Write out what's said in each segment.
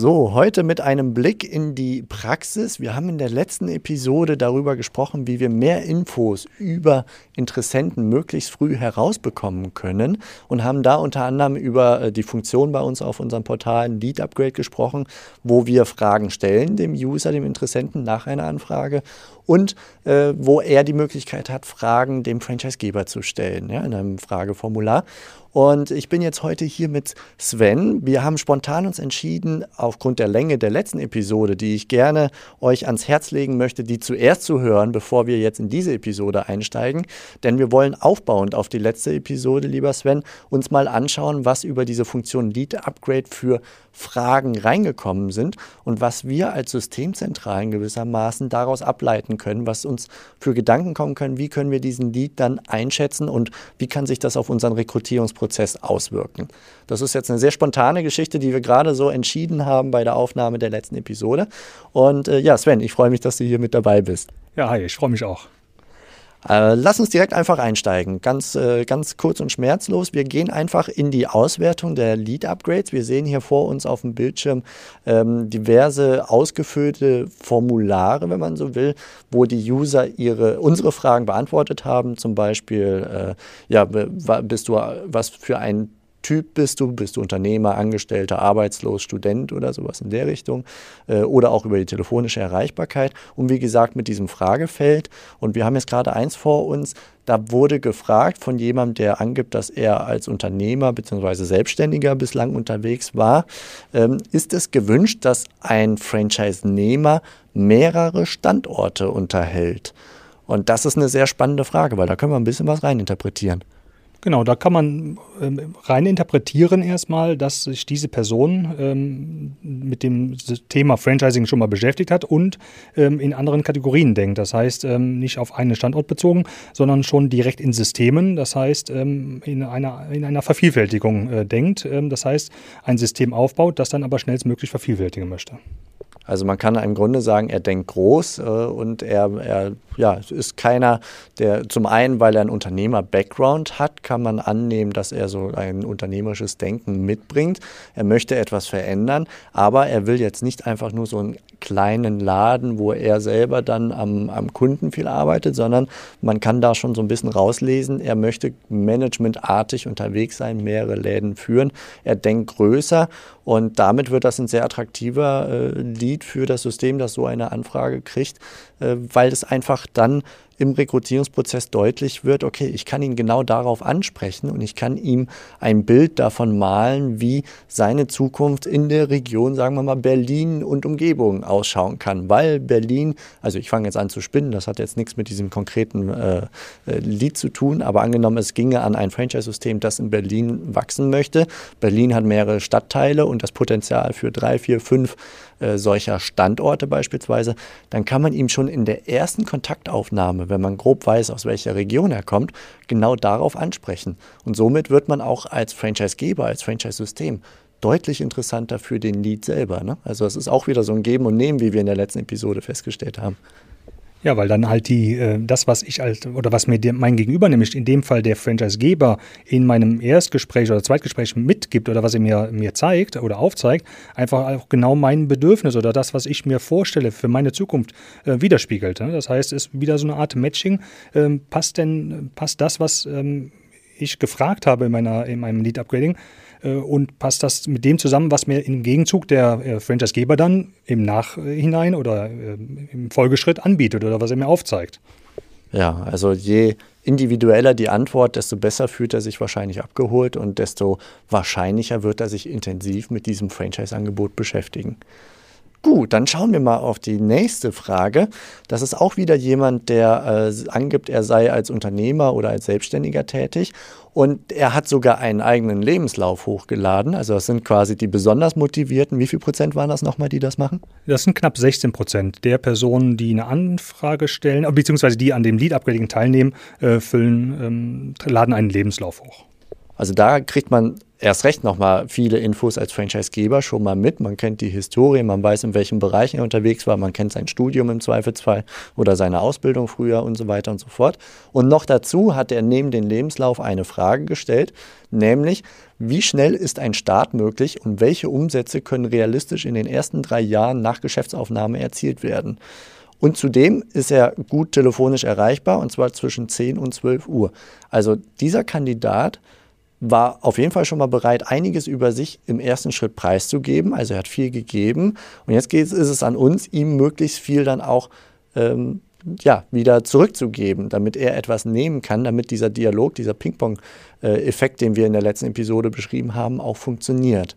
So, heute mit einem Blick in die Praxis. Wir haben in der letzten Episode darüber gesprochen, wie wir mehr Infos über Interessenten möglichst früh herausbekommen können und haben da unter anderem über äh, die Funktion bei uns auf unserem Portal Lead Upgrade gesprochen, wo wir Fragen stellen dem User, dem Interessenten nach einer Anfrage und äh, wo er die Möglichkeit hat, Fragen dem Franchisegeber zu stellen, ja, in einem Frageformular. Und ich bin jetzt heute hier mit Sven. Wir haben spontan uns entschieden, aufgrund der Länge der letzten Episode, die ich gerne euch ans Herz legen möchte, die zuerst zu hören, bevor wir jetzt in diese Episode einsteigen. Denn wir wollen aufbauend auf die letzte Episode, lieber Sven, uns mal anschauen, was über diese Funktion Lead Upgrade für Fragen reingekommen sind und was wir als Systemzentralen gewissermaßen daraus ableiten können, was uns für Gedanken kommen können, wie können wir diesen Lead dann einschätzen und wie kann sich das auf unseren Rekrutierungsprozess auswirken. Das ist jetzt eine sehr spontane Geschichte, die wir gerade so entschieden haben bei der Aufnahme der letzten Episode. Und äh, ja, Sven, ich freue mich, dass du hier mit dabei bist. Ja, hi, ich freue mich auch. Äh, lass uns direkt einfach einsteigen. Ganz, äh, ganz kurz und schmerzlos. Wir gehen einfach in die Auswertung der Lead-Upgrades. Wir sehen hier vor uns auf dem Bildschirm ähm, diverse ausgefüllte Formulare, wenn man so will, wo die User ihre, unsere Fragen beantwortet haben. Zum Beispiel, äh, ja, bist du was für ein Typ bist du, bist du Unternehmer, Angestellter, Arbeitslos, Student oder sowas in der Richtung äh, oder auch über die telefonische Erreichbarkeit und wie gesagt mit diesem Fragefeld und wir haben jetzt gerade eins vor uns, da wurde gefragt von jemandem, der angibt, dass er als Unternehmer bzw. Selbstständiger bislang unterwegs war, ähm, ist es gewünscht, dass ein Franchise-Nehmer mehrere Standorte unterhält? Und das ist eine sehr spannende Frage, weil da können wir ein bisschen was reininterpretieren. Genau, da kann man ähm, rein interpretieren erstmal, dass sich diese Person ähm, mit dem Thema Franchising schon mal beschäftigt hat und ähm, in anderen Kategorien denkt. Das heißt, ähm, nicht auf einen Standort bezogen, sondern schon direkt in Systemen, das heißt, ähm, in, einer, in einer Vervielfältigung äh, denkt. Das heißt, ein System aufbaut, das dann aber schnellstmöglich vervielfältigen möchte. Also man kann im Grunde sagen, er denkt groß äh, und er, er ja, ist keiner, der zum einen, weil er einen Unternehmer-Background hat, kann man annehmen, dass er so ein unternehmerisches Denken mitbringt. Er möchte etwas verändern, aber er will jetzt nicht einfach nur so einen kleinen Laden, wo er selber dann am, am Kunden viel arbeitet, sondern man kann da schon so ein bisschen rauslesen, er möchte managementartig unterwegs sein, mehrere Läden führen. Er denkt größer und damit wird das ein sehr attraktiver äh, Lead für das System, das so eine Anfrage kriegt, äh, weil es einfach dann im Rekrutierungsprozess deutlich wird, okay, ich kann ihn genau darauf ansprechen und ich kann ihm ein Bild davon malen, wie seine Zukunft in der Region, sagen wir mal, Berlin und Umgebung ausschauen kann. Weil Berlin, also ich fange jetzt an zu spinnen, das hat jetzt nichts mit diesem konkreten äh, äh Lied zu tun, aber angenommen, es ginge an ein Franchise-System, das in Berlin wachsen möchte. Berlin hat mehrere Stadtteile und das Potenzial für drei, vier, fünf äh, solcher Standorte beispielsweise, dann kann man ihm schon in der ersten Kontaktaufnahme, wenn man grob weiß, aus welcher Region er kommt, genau darauf ansprechen. Und somit wird man auch als Franchisegeber, als Franchise-System deutlich interessanter für den Lead selber. Ne? Also es ist auch wieder so ein Geben und Nehmen, wie wir in der letzten Episode festgestellt haben. Ja, weil dann halt die, äh, das, was ich als, oder was mir mein Gegenüber, nämlich in dem Fall der Franchisegeber, in meinem Erstgespräch oder Zweitgespräch mitgibt oder was er mir, mir zeigt oder aufzeigt, einfach auch genau mein Bedürfnis oder das, was ich mir vorstelle für meine Zukunft, äh, widerspiegelt. Ne? Das heißt, es ist wieder so eine Art Matching. Ähm, passt denn, passt das, was ähm, ich gefragt habe in, meiner, in meinem Lead-Upgrading, äh, und passt das mit dem zusammen, was mir im Gegenzug der äh, Franchise-Geber dann im Nachhinein oder äh, im Folgeschritt anbietet oder was er mir aufzeigt. Ja, also je individueller die Antwort, desto besser fühlt er sich wahrscheinlich abgeholt und desto wahrscheinlicher wird er sich intensiv mit diesem Franchise-Angebot beschäftigen. Gut, dann schauen wir mal auf die nächste Frage. Das ist auch wieder jemand, der äh, angibt, er sei als Unternehmer oder als Selbstständiger tätig. Und er hat sogar einen eigenen Lebenslauf hochgeladen. Also das sind quasi die besonders motivierten. Wie viel Prozent waren das nochmal, die das machen? Das sind knapp 16 Prozent der Personen, die eine Anfrage stellen, beziehungsweise die an dem Lead-Upgrading teilnehmen, äh, füllen, ähm, laden einen Lebenslauf hoch. Also da kriegt man erst recht nochmal viele Infos als Franchisegeber schon mal mit. Man kennt die Historie, man weiß, in welchen Bereichen er unterwegs war, man kennt sein Studium im Zweifelsfall oder seine Ausbildung früher und so weiter und so fort. Und noch dazu hat er neben dem Lebenslauf eine Frage gestellt, nämlich, wie schnell ist ein Start möglich und welche Umsätze können realistisch in den ersten drei Jahren nach Geschäftsaufnahme erzielt werden? Und zudem ist er gut telefonisch erreichbar und zwar zwischen 10 und 12 Uhr. Also dieser Kandidat war auf jeden Fall schon mal bereit, einiges über sich im ersten Schritt preiszugeben. Also er hat viel gegeben. Und jetzt geht, ist es an uns, ihm möglichst viel dann auch ähm, ja, wieder zurückzugeben, damit er etwas nehmen kann, damit dieser Dialog, dieser Ping-Pong-Effekt, den wir in der letzten Episode beschrieben haben, auch funktioniert.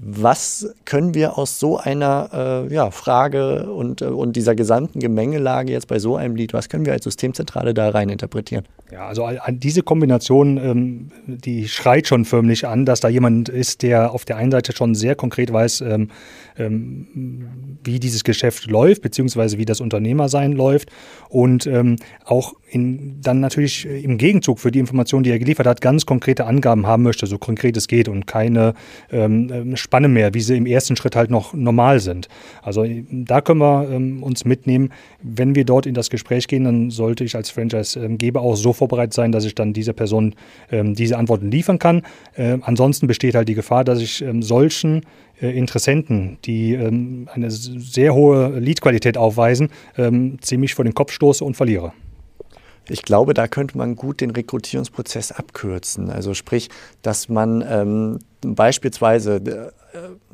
Was können wir aus so einer äh, ja, Frage und, äh, und dieser gesamten Gemengelage jetzt bei so einem Lied, was können wir als Systemzentrale da rein interpretieren? Ja, also diese Kombination, ähm, die schreit schon förmlich an, dass da jemand ist, der auf der einen Seite schon sehr konkret weiß, ähm, ähm, wie dieses Geschäft läuft, beziehungsweise wie das Unternehmersein läuft und ähm, auch in, dann natürlich im Gegenzug für die Informationen, die er geliefert hat, ganz konkrete Angaben haben möchte, so konkret es geht und keine ähm, Spanne mehr, wie sie im ersten Schritt halt noch normal sind. Also da können wir ähm, uns mitnehmen, wenn wir dort in das Gespräch gehen, dann sollte ich als Franchise-Geber auch so vorbereitet sein, dass ich dann dieser Person ähm, diese Antworten liefern kann. Äh, ansonsten besteht halt die Gefahr, dass ich ähm, solchen äh, Interessenten, die ähm, eine sehr hohe Leadqualität aufweisen, ähm, ziemlich vor den Kopf stoße und verliere. Ich glaube, da könnte man gut den Rekrutierungsprozess abkürzen. Also sprich, dass man ähm, beispielsweise äh,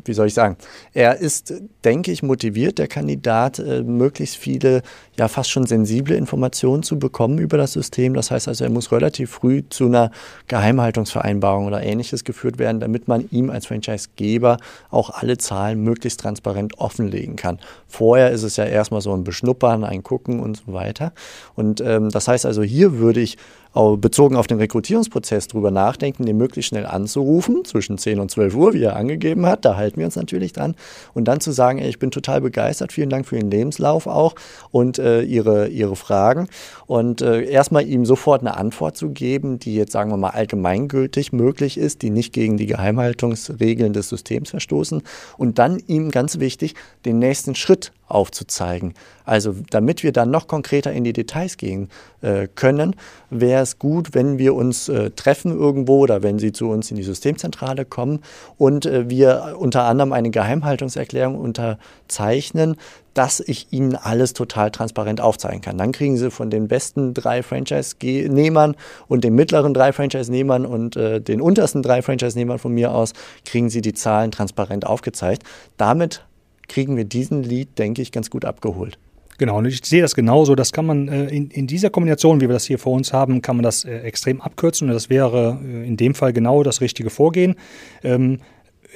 wie soll ich sagen, er ist, denke ich, motiviert, der Kandidat, äh, möglichst viele, ja fast schon sensible Informationen zu bekommen über das System. Das heißt also, er muss relativ früh zu einer Geheimhaltungsvereinbarung oder ähnliches geführt werden, damit man ihm als Franchisegeber auch alle Zahlen möglichst transparent offenlegen kann. Vorher ist es ja erstmal so ein Beschnuppern, ein Gucken und so weiter. Und ähm, das heißt also, hier würde ich bezogen auf den Rekrutierungsprozess drüber nachdenken, den möglichst schnell anzurufen, zwischen 10 und 12 Uhr, wie er angegeben hat, da halten wir uns natürlich dran, und dann zu sagen, ey, ich bin total begeistert, vielen Dank für Ihren Lebenslauf auch und äh, Ihre, Ihre Fragen. Und äh, erstmal ihm sofort eine Antwort zu geben, die jetzt, sagen wir mal, allgemeingültig möglich ist, die nicht gegen die Geheimhaltungsregeln des Systems verstoßen. Und dann ihm ganz wichtig, den nächsten Schritt aufzuzeigen. Also damit wir dann noch konkreter in die Details gehen äh, können, wäre es gut, wenn wir uns äh, treffen irgendwo oder wenn Sie zu uns in die Systemzentrale kommen und äh, wir unter anderem eine Geheimhaltungserklärung unterzeichnen, dass ich Ihnen alles total transparent aufzeigen kann. Dann kriegen Sie von den besten drei Franchise-Nehmern und den mittleren drei Franchise-Nehmern und äh, den untersten drei Franchise-Nehmern von mir aus, kriegen Sie die Zahlen transparent aufgezeigt. Damit kriegen wir diesen Lied, denke ich, ganz gut abgeholt. Genau, und ich sehe das genauso. Das kann man äh, in, in, dieser Kombination, wie wir das hier vor uns haben, kann man das äh, extrem abkürzen. Und das wäre äh, in dem Fall genau das richtige Vorgehen. Ähm,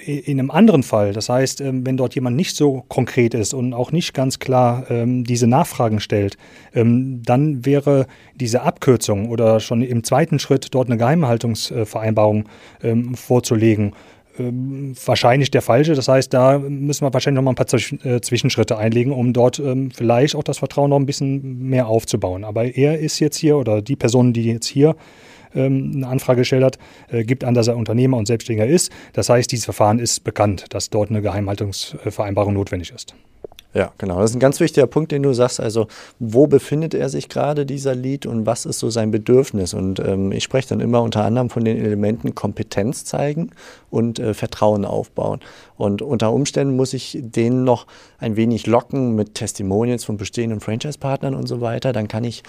in einem anderen Fall, das heißt, ähm, wenn dort jemand nicht so konkret ist und auch nicht ganz klar ähm, diese Nachfragen stellt, ähm, dann wäre diese Abkürzung oder schon im zweiten Schritt dort eine Geheimhaltungsvereinbarung ähm, vorzulegen ähm, wahrscheinlich der falsche. Das heißt, da müssen wir wahrscheinlich noch mal ein paar äh, Zwischenschritte einlegen, um dort ähm, vielleicht auch das Vertrauen noch ein bisschen mehr aufzubauen. Aber er ist jetzt hier oder die Person, die jetzt hier ähm, eine Anfrage gestellt hat, äh, gibt an, dass er Unternehmer und Selbstständiger ist. Das heißt, dieses Verfahren ist bekannt, dass dort eine Geheimhaltungsvereinbarung notwendig ist. Ja, genau. Das ist ein ganz wichtiger Punkt, den du sagst. Also, wo befindet er sich gerade, dieser Lied, und was ist so sein Bedürfnis? Und ähm, ich spreche dann immer unter anderem von den Elementen Kompetenz zeigen und äh, Vertrauen aufbauen. Und unter Umständen muss ich den noch ein wenig locken mit Testimonials von bestehenden Franchise-Partnern und so weiter. Dann kann ich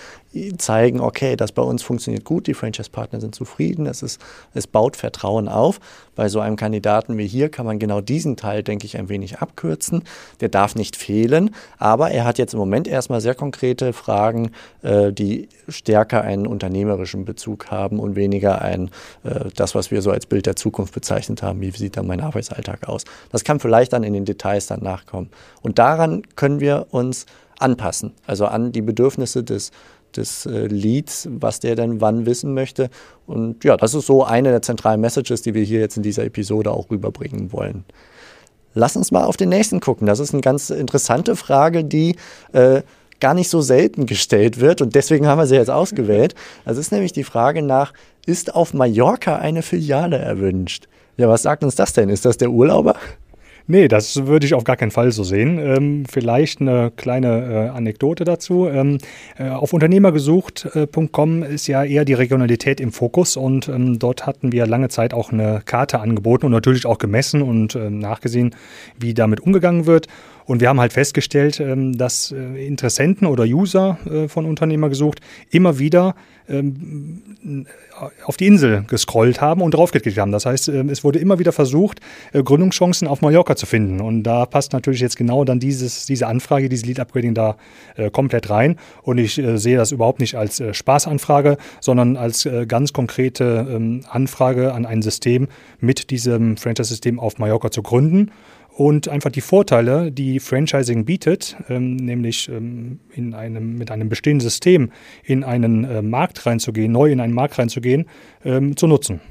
zeigen, okay, das bei uns funktioniert gut, die Franchise-Partner sind zufrieden, es, ist, es baut Vertrauen auf. Bei so einem Kandidaten wie hier kann man genau diesen Teil, denke ich, ein wenig abkürzen. Der darf nicht fehlen. Aber er hat jetzt im Moment erstmal sehr konkrete Fragen, äh, die stärker einen unternehmerischen Bezug haben und weniger ein, äh, das, was wir so als Bild der Zukunft bezeichnet haben. Wie sieht dann mein Arbeitsalltag aus? Das kann vielleicht dann in den Details dann nachkommen. Und daran können wir uns anpassen, also an die Bedürfnisse des des äh, Leads, was der denn wann wissen möchte. Und ja, das ist so eine der zentralen Messages, die wir hier jetzt in dieser Episode auch rüberbringen wollen. Lass uns mal auf den nächsten gucken. Das ist eine ganz interessante Frage, die äh, gar nicht so selten gestellt wird und deswegen haben wir sie jetzt ausgewählt. Das ist nämlich die Frage nach, ist auf Mallorca eine Filiale erwünscht? Ja, was sagt uns das denn? Ist das der Urlauber? Nee, das würde ich auf gar keinen Fall so sehen. Ähm, vielleicht eine kleine äh, Anekdote dazu. Ähm, äh, auf unternehmergesucht.com ist ja eher die Regionalität im Fokus und ähm, dort hatten wir lange Zeit auch eine Karte angeboten und natürlich auch gemessen und äh, nachgesehen, wie damit umgegangen wird. Und wir haben halt festgestellt, ähm, dass äh, Interessenten oder User äh, von Unternehmer gesucht immer wieder ähm, auf die Insel gescrollt haben und draufgeklickt haben. Das heißt, ähm, es wurde immer wieder versucht, äh, Gründungschancen auf Mallorca zu finden. Und da passt natürlich jetzt genau dann dieses, diese Anfrage, dieses Lead-Upgrading da komplett rein. Und ich sehe das überhaupt nicht als Spaßanfrage, sondern als ganz konkrete Anfrage an ein System mit diesem Franchise-System auf Mallorca zu gründen und einfach die Vorteile, die Franchising bietet, ähm, nämlich ähm, in einem, mit einem bestehenden System in einen äh, Markt reinzugehen, neu in einen Markt reinzugehen, ähm, zu nutzen.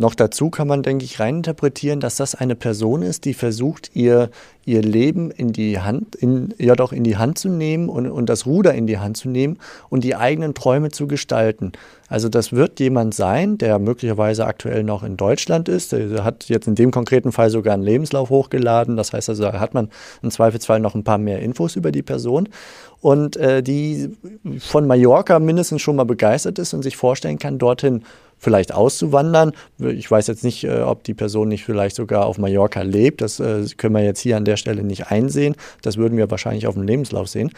Noch dazu kann man, denke ich, reininterpretieren, dass das eine Person ist, die versucht, ihr, ihr Leben in die Hand, in, ja doch in die Hand zu nehmen und, und das Ruder in die Hand zu nehmen und die eigenen Träume zu gestalten. Also das wird jemand sein, der möglicherweise aktuell noch in Deutschland ist. Der hat jetzt in dem konkreten Fall sogar einen Lebenslauf hochgeladen. Das heißt also, da hat man im Zweifelsfall noch ein paar mehr Infos über die Person und äh, die von Mallorca mindestens schon mal begeistert ist und sich vorstellen kann, dorthin vielleicht auszuwandern. Ich weiß jetzt nicht, äh, ob die Person nicht vielleicht sogar auf Mallorca lebt. Das äh, können wir jetzt hier an der Stelle nicht einsehen. Das würden wir wahrscheinlich auf dem Lebenslauf sehen.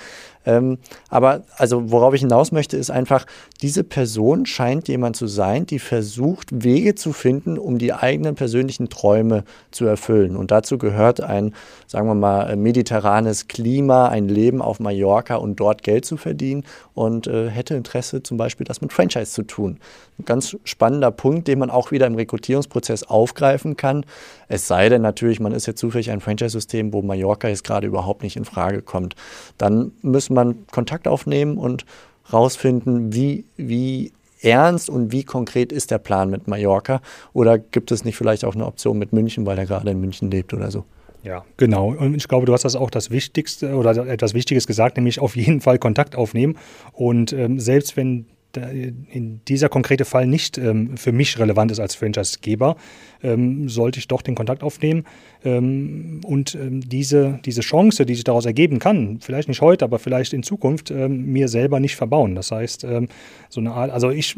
Ähm, aber also worauf ich hinaus möchte, ist einfach, diese Person scheint jemand zu sein, die versucht, Wege zu finden, um die eigenen persönlichen Träume zu erfüllen. Und dazu gehört ein, sagen wir mal, mediterranes Klima, ein Leben auf Mallorca und dort Geld zu verdienen und äh, hätte Interesse, zum Beispiel das mit Franchise zu tun. Ein ganz spannender Punkt, den man auch wieder im Rekrutierungsprozess aufgreifen kann. Es sei denn natürlich, man ist jetzt zufällig ein Franchise-System, wo Mallorca jetzt gerade überhaupt nicht in Frage kommt. Dann müssen muss man Kontakt aufnehmen und rausfinden, wie, wie ernst und wie konkret ist der Plan mit Mallorca? Oder gibt es nicht vielleicht auch eine Option mit München, weil er gerade in München lebt oder so? Ja, genau. Und ich glaube, du hast das auch das Wichtigste oder etwas Wichtiges gesagt, nämlich auf jeden Fall Kontakt aufnehmen. Und ähm, selbst wenn in dieser konkrete Fall nicht ähm, für mich relevant ist als Franchise-Geber, ähm, sollte ich doch den Kontakt aufnehmen und ähm, diese, diese Chance, die sich daraus ergeben kann, vielleicht nicht heute, aber vielleicht in Zukunft, ähm, mir selber nicht verbauen. Das heißt, ähm, so eine Art, also ich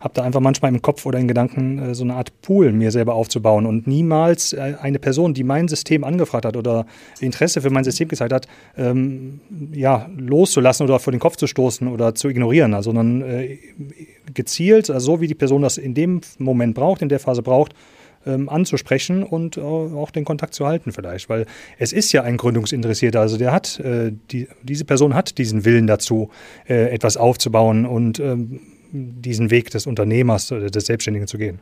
habe da einfach manchmal im Kopf oder in Gedanken äh, so eine Art Pool mir selber aufzubauen und niemals äh, eine Person, die mein System angefragt hat oder Interesse für mein System gezeigt hat, ja, loszulassen oder vor den Kopf zu stoßen oder zu ignorieren, sondern äh, gezielt, also so wie die Person das in dem Moment braucht, in der Phase braucht, ähm, anzusprechen und äh, auch den Kontakt zu halten vielleicht, weil es ist ja ein Gründungsinteressierter, also der hat, äh, die, diese Person hat diesen Willen dazu, äh, etwas aufzubauen und ähm, diesen Weg des Unternehmers, oder des Selbstständigen zu gehen.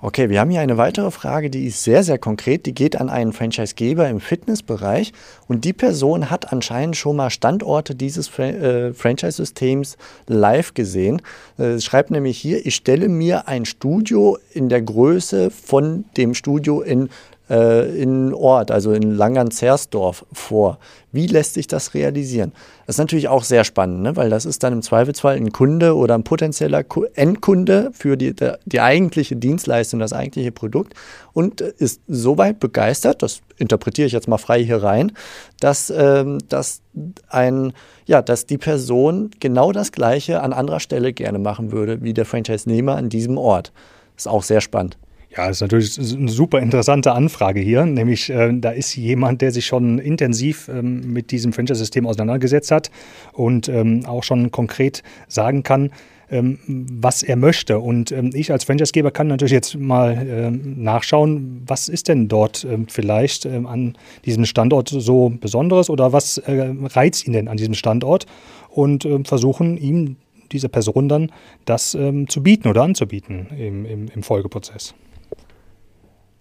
Okay, wir haben hier eine weitere Frage, die ist sehr, sehr konkret. Die geht an einen Franchisegeber im Fitnessbereich und die Person hat anscheinend schon mal Standorte dieses Fra äh, Franchise-Systems live gesehen. Äh, schreibt nämlich hier, ich stelle mir ein Studio in der Größe von dem Studio in äh, in Ort, also in Langerns-Zersdorf vor. Wie lässt sich das realisieren? Das ist natürlich auch sehr spannend, ne? weil das ist dann im Zweifelsfall ein Kunde oder ein potenzieller Endkunde für die, die eigentliche Dienstleistung, das eigentliche Produkt und ist soweit begeistert, das interpretiere ich jetzt mal frei hier rein, dass, ähm, dass, ein, ja, dass die Person genau das Gleiche an anderer Stelle gerne machen würde wie der Franchise-Nehmer an diesem Ort. Ist auch sehr spannend. Ja, das ist natürlich eine super interessante Anfrage hier. Nämlich, äh, da ist jemand, der sich schon intensiv ähm, mit diesem Franchise-System auseinandergesetzt hat und ähm, auch schon konkret sagen kann, ähm, was er möchte. Und ähm, ich als Franchisegeber kann natürlich jetzt mal ähm, nachschauen, was ist denn dort vielleicht an diesem Standort so Besonderes oder was äh, reizt ihn denn an diesem Standort und versuchen ihm dieser Person dann das zu bieten oder anzubieten im, im, im Folgeprozess.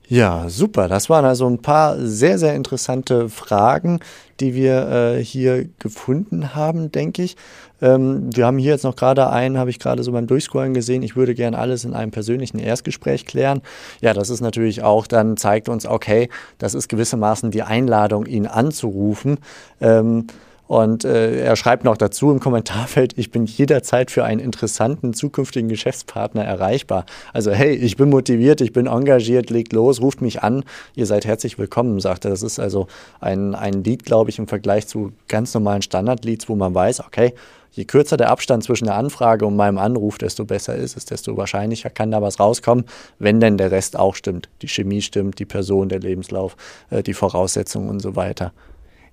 Ja, super. Das waren also ein paar sehr, sehr interessante Fragen, die wir äh, hier gefunden haben, denke ich. Ähm, wir haben hier jetzt noch gerade einen, habe ich gerade so beim Durchscrollen gesehen. Ich würde gern alles in einem persönlichen Erstgespräch klären. Ja, das ist natürlich auch, dann zeigt uns, okay, das ist gewissermaßen die Einladung, ihn anzurufen. Ähm, und äh, er schreibt noch dazu im Kommentarfeld, ich bin jederzeit für einen interessanten zukünftigen Geschäftspartner erreichbar. Also hey, ich bin motiviert, ich bin engagiert, legt los, ruft mich an, ihr seid herzlich willkommen, sagt er. Das ist also ein, ein Lied, glaube ich, im Vergleich zu ganz normalen Standardleads, wo man weiß, okay, je kürzer der Abstand zwischen der Anfrage und meinem Anruf, desto besser ist es, desto wahrscheinlicher kann da was rauskommen, wenn denn der Rest auch stimmt. Die Chemie stimmt, die Person, der Lebenslauf, äh, die Voraussetzungen und so weiter.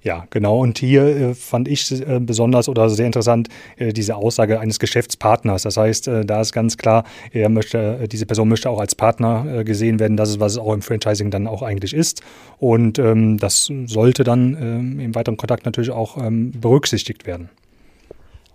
Ja, genau. Und hier äh, fand ich äh, besonders oder sehr interessant äh, diese Aussage eines Geschäftspartners. Das heißt, äh, da ist ganz klar, er möchte, äh, diese Person möchte auch als Partner äh, gesehen werden. Das ist, was es auch im Franchising dann auch eigentlich ist. Und ähm, das sollte dann ähm, im weiteren Kontakt natürlich auch ähm, berücksichtigt werden.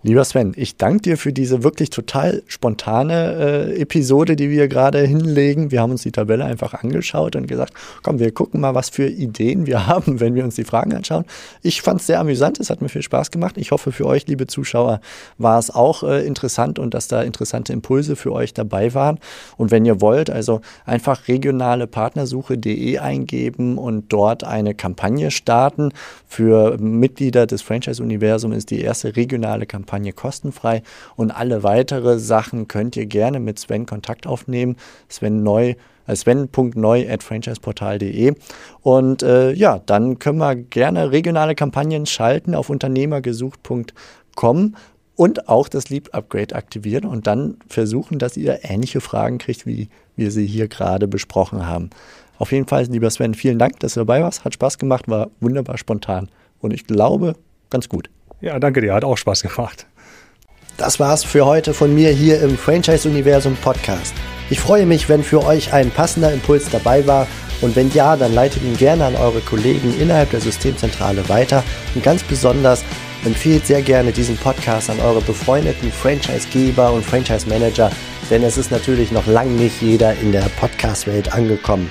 Lieber Sven, ich danke dir für diese wirklich total spontane äh, Episode, die wir gerade hinlegen. Wir haben uns die Tabelle einfach angeschaut und gesagt, komm, wir gucken mal, was für Ideen wir haben, wenn wir uns die Fragen anschauen. Ich fand es sehr amüsant, es hat mir viel Spaß gemacht. Ich hoffe, für euch, liebe Zuschauer, war es auch äh, interessant und dass da interessante Impulse für euch dabei waren. Und wenn ihr wollt, also einfach regionale Partnersuche.de eingeben und dort eine Kampagne starten. Für Mitglieder des Franchise-Universums ist die erste regionale Kampagne Kampagne kostenfrei und alle weitere Sachen könnt ihr gerne mit Sven Kontakt aufnehmen. Sven neu äh, sven.neu at franchiseportal.de. Und äh, ja, dann können wir gerne regionale Kampagnen schalten auf unternehmergesucht.com und auch das Leap Upgrade aktivieren und dann versuchen, dass ihr ähnliche Fragen kriegt, wie wir sie hier gerade besprochen haben. Auf jeden Fall, lieber Sven, vielen Dank, dass du dabei warst. Hat Spaß gemacht, war wunderbar spontan und ich glaube, ganz gut. Ja, danke dir, hat auch Spaß gemacht. Das war's für heute von mir hier im Franchise Universum Podcast. Ich freue mich, wenn für euch ein passender Impuls dabei war und wenn ja, dann leitet ihn gerne an eure Kollegen innerhalb der Systemzentrale weiter und ganz besonders empfehlt sehr gerne diesen Podcast an eure befreundeten Franchisegeber und Franchise Manager, denn es ist natürlich noch lang nicht jeder in der Podcast-Welt angekommen.